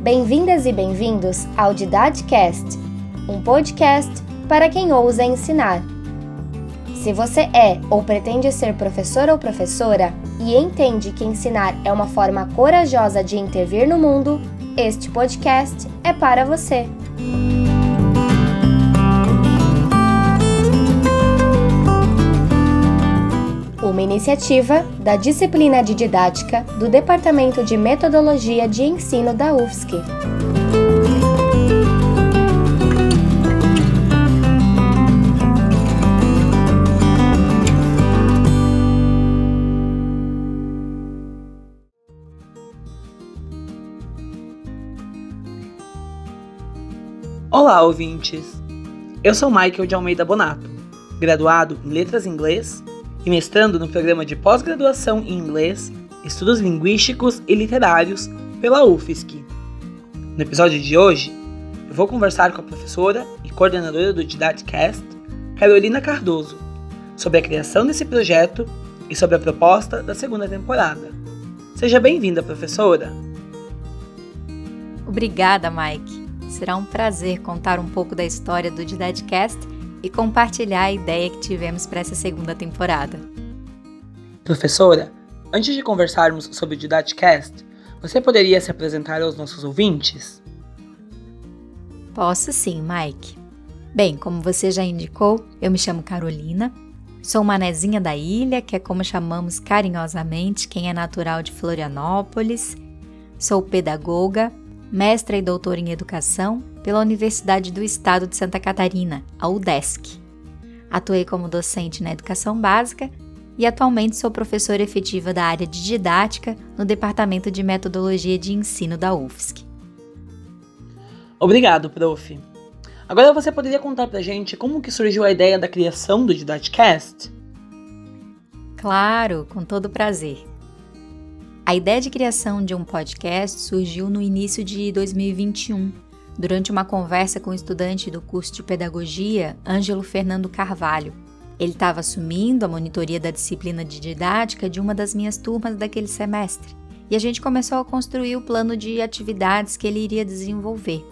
Bem-vindas e bem-vindos ao Didadcast, um podcast para quem ousa ensinar. Se você é ou pretende ser professor ou professora e entende que ensinar é uma forma corajosa de intervir no mundo, este podcast é para você. Uma iniciativa da disciplina de didática do Departamento de Metodologia de Ensino da UFSC. Olá, ouvintes! Eu sou Michael de Almeida Bonato, graduado em Letras Inglês e mestrando no programa de pós-graduação em Inglês, Estudos Linguísticos e Literários pela UFSC. No episódio de hoje, eu vou conversar com a professora e coordenadora do Didacast, Carolina Cardoso, sobre a criação desse projeto e sobre a proposta da segunda temporada. Seja bem-vinda, professora! Obrigada, Mike! Será um prazer contar um pouco da história do Didadcast e compartilhar a ideia que tivemos para essa segunda temporada. Professora, antes de conversarmos sobre o Didadcast, você poderia se apresentar aos nossos ouvintes? Posso sim, Mike. Bem, como você já indicou, eu me chamo Carolina, sou uma nezinha da ilha, que é como chamamos carinhosamente quem é natural de Florianópolis, sou pedagoga, mestra e doutora em Educação pela Universidade do Estado de Santa Catarina, a UDESC. Atuei como docente na Educação Básica e atualmente sou professora efetiva da área de Didática no Departamento de Metodologia de Ensino da UFSC. Obrigado, prof. Agora você poderia contar pra gente como que surgiu a ideia da criação do Didacast? Claro, com todo prazer. A ideia de criação de um podcast surgiu no início de 2021, durante uma conversa com o estudante do curso de pedagogia, Ângelo Fernando Carvalho. Ele estava assumindo a monitoria da disciplina de didática de uma das minhas turmas daquele semestre, e a gente começou a construir o plano de atividades que ele iria desenvolver.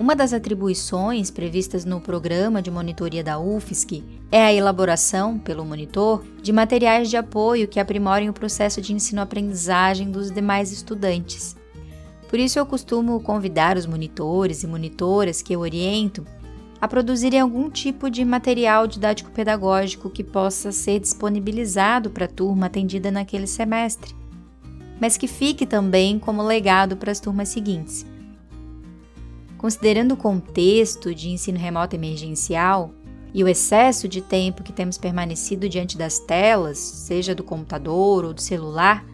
Uma das atribuições previstas no programa de monitoria da UFSC é a elaboração, pelo monitor, de materiais de apoio que aprimorem o processo de ensino-aprendizagem dos demais estudantes. Por isso, eu costumo convidar os monitores e monitoras que eu oriento a produzirem algum tipo de material didático-pedagógico que possa ser disponibilizado para a turma atendida naquele semestre, mas que fique também como legado para as turmas seguintes. Considerando o contexto de ensino remoto emergencial e o excesso de tempo que temos permanecido diante das telas, seja do computador ou do celular,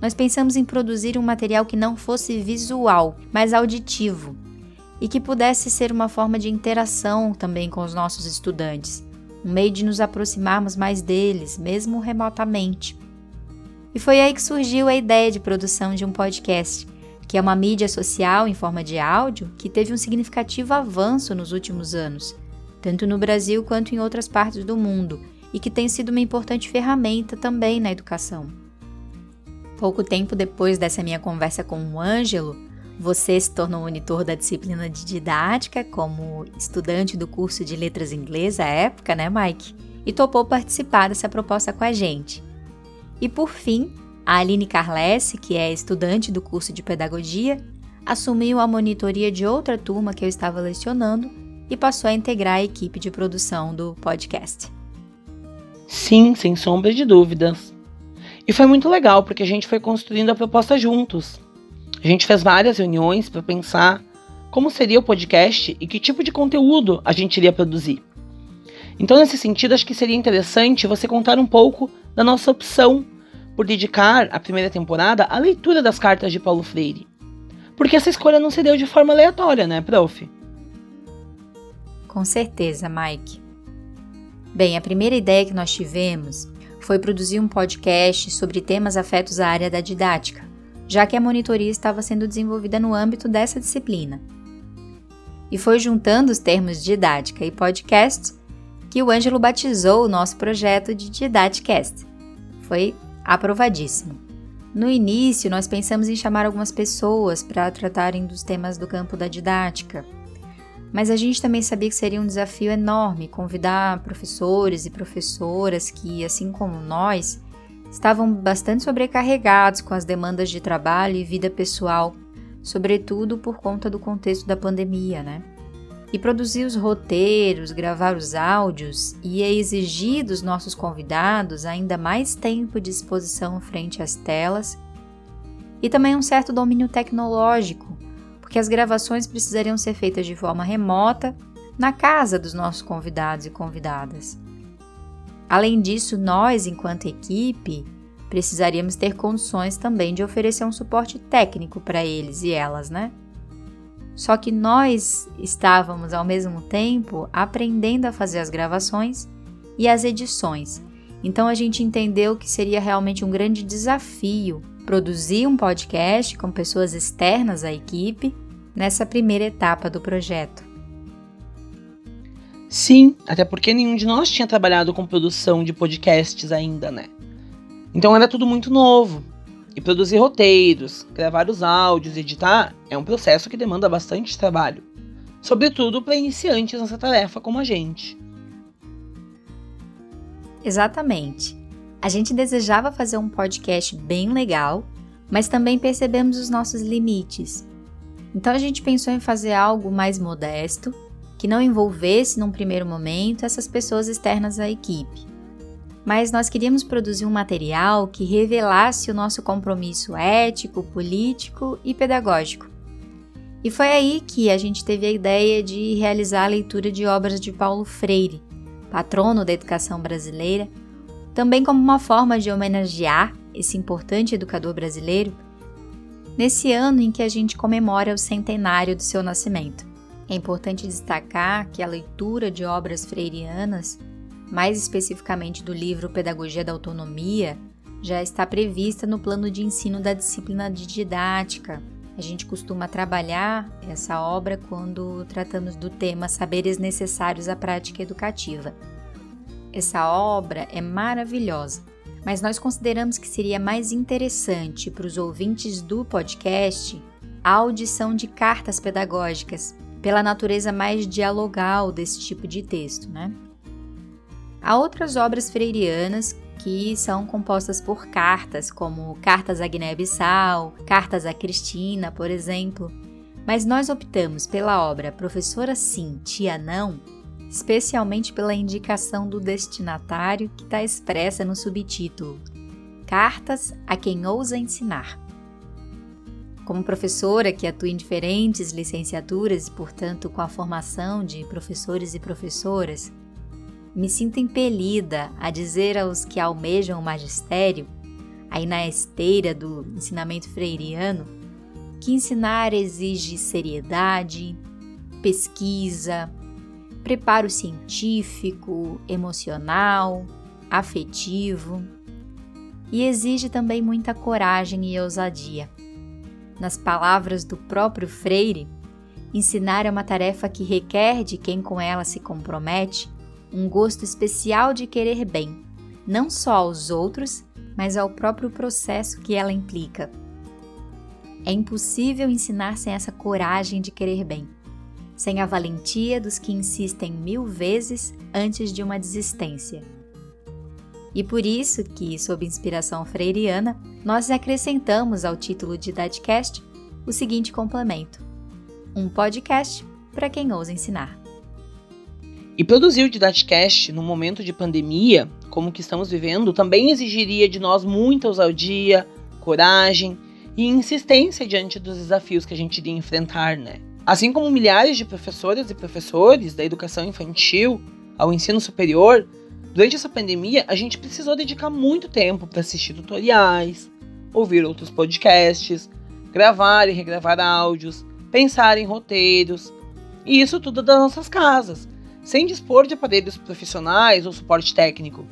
nós pensamos em produzir um material que não fosse visual, mas auditivo, e que pudesse ser uma forma de interação também com os nossos estudantes, um meio de nos aproximarmos mais deles, mesmo remotamente. E foi aí que surgiu a ideia de produção de um podcast que é uma mídia social em forma de áudio que teve um significativo avanço nos últimos anos, tanto no Brasil quanto em outras partes do mundo, e que tem sido uma importante ferramenta também na educação. Pouco tempo depois dessa minha conversa com o Ângelo, você se tornou monitor da disciplina de didática como estudante do curso de letras inglês à época, né, Mike? E topou participar dessa proposta com a gente. E por fim, a Aline Carlesse, que é estudante do curso de pedagogia, assumiu a monitoria de outra turma que eu estava lecionando e passou a integrar a equipe de produção do podcast. Sim, sem sombra de dúvidas. E foi muito legal porque a gente foi construindo a proposta juntos. A gente fez várias reuniões para pensar como seria o podcast e que tipo de conteúdo a gente iria produzir. Então, nesse sentido, acho que seria interessante você contar um pouco da nossa opção por dedicar a primeira temporada à leitura das cartas de Paulo Freire. Porque essa escolha não se deu de forma aleatória, né, prof? Com certeza, Mike. Bem, a primeira ideia que nós tivemos foi produzir um podcast sobre temas afetos à área da didática, já que a monitoria estava sendo desenvolvida no âmbito dessa disciplina. E foi juntando os termos didática e podcast que o Ângelo batizou o nosso projeto de Didadcast. Foi aprovadíssimo. No início, nós pensamos em chamar algumas pessoas para tratarem dos temas do campo da didática, mas a gente também sabia que seria um desafio enorme convidar professores e professoras que, assim como nós, estavam bastante sobrecarregados com as demandas de trabalho e vida pessoal, sobretudo por conta do contexto da pandemia, né? E produzir os roteiros, gravar os áudios ia exigir dos nossos convidados ainda mais tempo de exposição frente às telas e também um certo domínio tecnológico, porque as gravações precisariam ser feitas de forma remota na casa dos nossos convidados e convidadas. Além disso, nós, enquanto equipe, precisaríamos ter condições também de oferecer um suporte técnico para eles e elas, né? Só que nós estávamos ao mesmo tempo aprendendo a fazer as gravações e as edições. Então a gente entendeu que seria realmente um grande desafio produzir um podcast com pessoas externas à equipe nessa primeira etapa do projeto. Sim, até porque nenhum de nós tinha trabalhado com produção de podcasts ainda, né? Então era tudo muito novo. E produzir roteiros, gravar os áudios, editar é um processo que demanda bastante trabalho, sobretudo para iniciantes nessa tarefa como a gente. Exatamente. A gente desejava fazer um podcast bem legal, mas também percebemos os nossos limites. Então a gente pensou em fazer algo mais modesto, que não envolvesse num primeiro momento essas pessoas externas à equipe mas nós queríamos produzir um material que revelasse o nosso compromisso ético, político e pedagógico. E foi aí que a gente teve a ideia de realizar a leitura de obras de Paulo Freire, patrono da educação brasileira, também como uma forma de homenagear esse importante educador brasileiro nesse ano em que a gente comemora o centenário do seu nascimento. É importante destacar que a leitura de obras freirianas mais especificamente do livro Pedagogia da Autonomia, já está prevista no plano de ensino da disciplina de didática. A gente costuma trabalhar essa obra quando tratamos do tema Saberes Necessários à Prática Educativa. Essa obra é maravilhosa, mas nós consideramos que seria mais interessante para os ouvintes do podcast a audição de cartas pedagógicas, pela natureza mais dialogal desse tipo de texto, né? Há outras obras freirianas que são compostas por cartas, como Cartas a Guiné-Bissau, Cartas a Cristina, por exemplo. Mas nós optamos pela obra Professora Sim, Tia Não, especialmente pela indicação do destinatário que está expressa no subtítulo Cartas a quem ousa ensinar. Como professora que atua em diferentes licenciaturas e, portanto, com a formação de professores e professoras, me sinto impelida a dizer aos que almejam o magistério, aí na esteira do ensinamento freiriano, que ensinar exige seriedade, pesquisa, preparo científico, emocional, afetivo e exige também muita coragem e ousadia. Nas palavras do próprio Freire, ensinar é uma tarefa que requer de quem com ela se compromete um gosto especial de querer bem, não só aos outros, mas ao próprio processo que ela implica. É impossível ensinar sem essa coragem de querer bem, sem a valentia dos que insistem mil vezes antes de uma desistência. E por isso que, sob inspiração freiriana, nós acrescentamos ao título de Dadcast o seguinte complemento: um podcast para quem ousa ensinar. E produzir o Didacast num momento de pandemia, como que estamos vivendo, também exigiria de nós muita ousadia, coragem e insistência diante dos desafios que a gente iria enfrentar, né? Assim como milhares de professoras e professores da educação infantil ao ensino superior, durante essa pandemia a gente precisou dedicar muito tempo para assistir tutoriais, ouvir outros podcasts, gravar e regravar áudios, pensar em roteiros, e isso tudo das nossas casas sem dispor de aparelhos profissionais ou suporte técnico.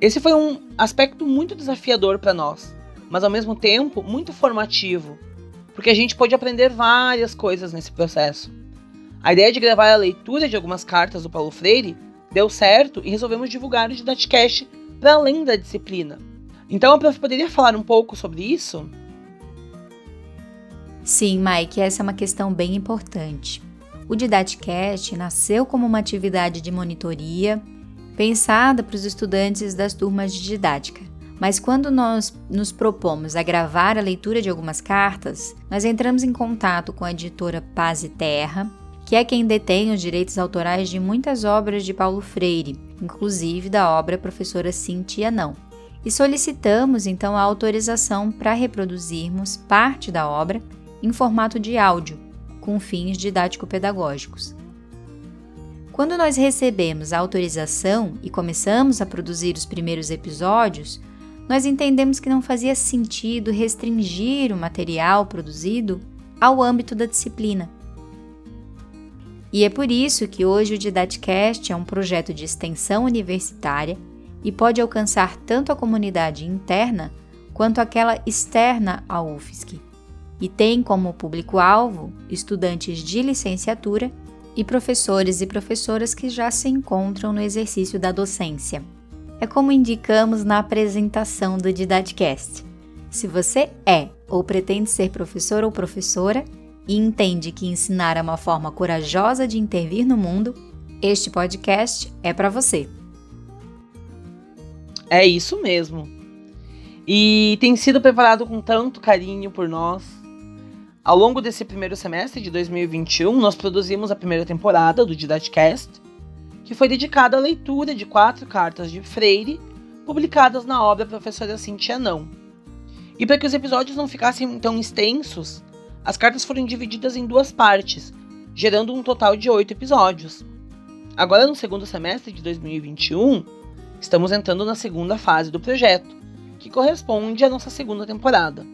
Esse foi um aspecto muito desafiador para nós, mas ao mesmo tempo muito formativo, porque a gente pôde aprender várias coisas nesse processo. A ideia de gravar a leitura de algumas cartas do Paulo Freire deu certo e resolvemos divulgar o Didatcast para além da disciplina. Então a prof poderia falar um pouco sobre isso? Sim, Mike, essa é uma questão bem importante. O Didacast nasceu como uma atividade de monitoria pensada para os estudantes das turmas de didática. Mas quando nós nos propomos a gravar a leitura de algumas cartas, nós entramos em contato com a editora Paz e Terra, que é quem detém os direitos autorais de muitas obras de Paulo Freire, inclusive da obra Professora Cintia Não. E solicitamos então a autorização para reproduzirmos parte da obra em formato de áudio, com fins didático-pedagógicos. Quando nós recebemos a autorização e começamos a produzir os primeiros episódios, nós entendemos que não fazia sentido restringir o material produzido ao âmbito da disciplina. E é por isso que hoje o Didacast é um projeto de extensão universitária e pode alcançar tanto a comunidade interna quanto aquela externa ao UFSC e tem como público-alvo estudantes de licenciatura e professores e professoras que já se encontram no exercício da docência. É como indicamos na apresentação do Didadcast. Se você é ou pretende ser professor ou professora e entende que ensinar é uma forma corajosa de intervir no mundo, este podcast é para você. É isso mesmo. E tem sido preparado com tanto carinho por nós, ao longo desse primeiro semestre de 2021, nós produzimos a primeira temporada do Didacast, que foi dedicada à leitura de quatro cartas de Freire, publicadas na obra Professora Cintia Não. E para que os episódios não ficassem tão extensos, as cartas foram divididas em duas partes, gerando um total de oito episódios. Agora, no segundo semestre de 2021, estamos entrando na segunda fase do projeto, que corresponde à nossa segunda temporada.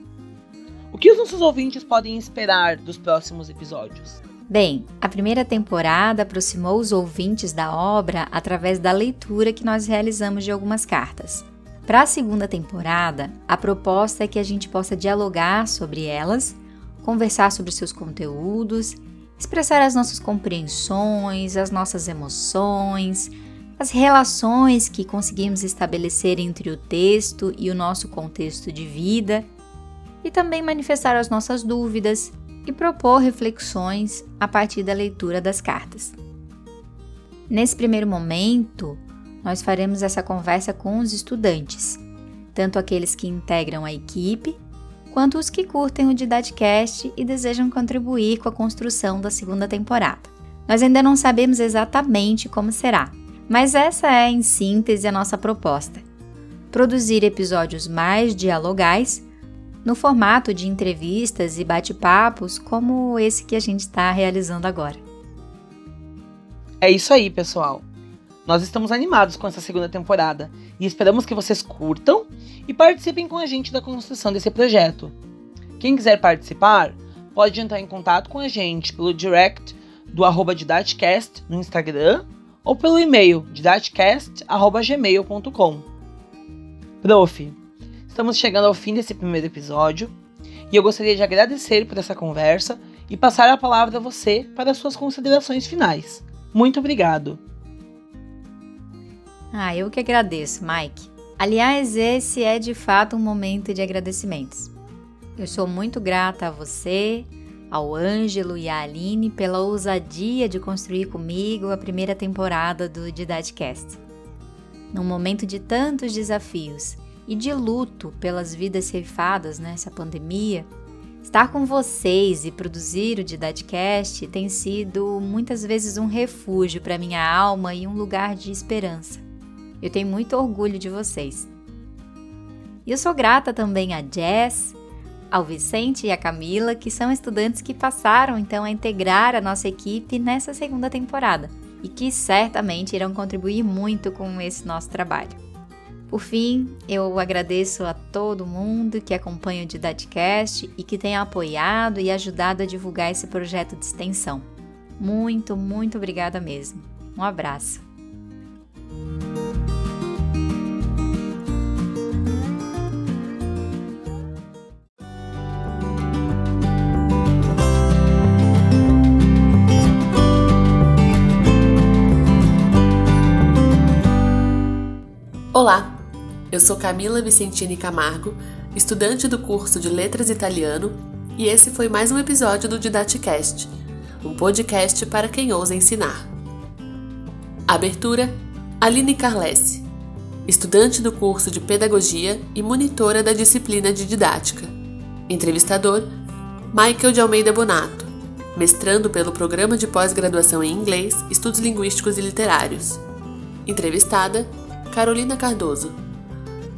Que os nossos ouvintes podem esperar dos próximos episódios? Bem, a primeira temporada aproximou os ouvintes da obra através da leitura que nós realizamos de algumas cartas. Para a segunda temporada, a proposta é que a gente possa dialogar sobre elas, conversar sobre seus conteúdos, expressar as nossas compreensões, as nossas emoções, as relações que conseguimos estabelecer entre o texto e o nosso contexto de vida e também manifestar as nossas dúvidas e propor reflexões a partir da leitura das cartas. Nesse primeiro momento, nós faremos essa conversa com os estudantes, tanto aqueles que integram a equipe, quanto os que curtem o Didadcast e desejam contribuir com a construção da segunda temporada. Nós ainda não sabemos exatamente como será, mas essa é, em síntese, a nossa proposta: produzir episódios mais dialogais no formato de entrevistas e bate-papos como esse que a gente está realizando agora. É isso aí, pessoal. Nós estamos animados com essa segunda temporada e esperamos que vocês curtam e participem com a gente da construção desse projeto. Quem quiser participar, pode entrar em contato com a gente pelo direct do arroba Didatcast no Instagram ou pelo e-mail didatcast.gmail.com. Prof, Estamos chegando ao fim desse primeiro episódio e eu gostaria de agradecer por essa conversa e passar a palavra a você para suas considerações finais. Muito obrigado. Ah, eu que agradeço, Mike. Aliás, esse é de fato um momento de agradecimentos. Eu sou muito grata a você, ao Ângelo e à Aline pela ousadia de construir comigo a primeira temporada do Didadcast. Num momento de tantos desafios e de luto pelas vidas ceifadas nessa pandemia, estar com vocês e produzir o Didadcast tem sido muitas vezes um refúgio para minha alma e um lugar de esperança. Eu tenho muito orgulho de vocês. E eu sou grata também a Jess, ao Vicente e a Camila, que são estudantes que passaram então a integrar a nossa equipe nessa segunda temporada e que certamente irão contribuir muito com esse nosso trabalho. Por fim, eu agradeço a todo mundo que acompanha o Didadcast e que tem apoiado e ajudado a divulgar esse projeto de extensão. Muito, muito obrigada mesmo. Um abraço. Olá! Eu sou Camila Vicentini Camargo, estudante do curso de Letras Italiano, e esse foi mais um episódio do Didaticast, um podcast para quem ousa ensinar. Abertura: Aline Carlesse, estudante do curso de Pedagogia e monitora da disciplina de Didática. Entrevistador: Michael de Almeida Bonato, mestrando pelo Programa de Pós-Graduação em Inglês, Estudos Linguísticos e Literários. Entrevistada: Carolina Cardoso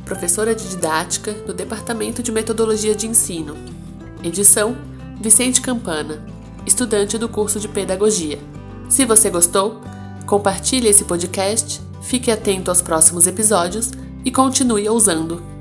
professora de didática do Departamento de Metodologia de Ensino. Edição: Vicente Campana, estudante do curso de Pedagogia. Se você gostou, compartilhe esse podcast, fique atento aos próximos episódios e continue ousando.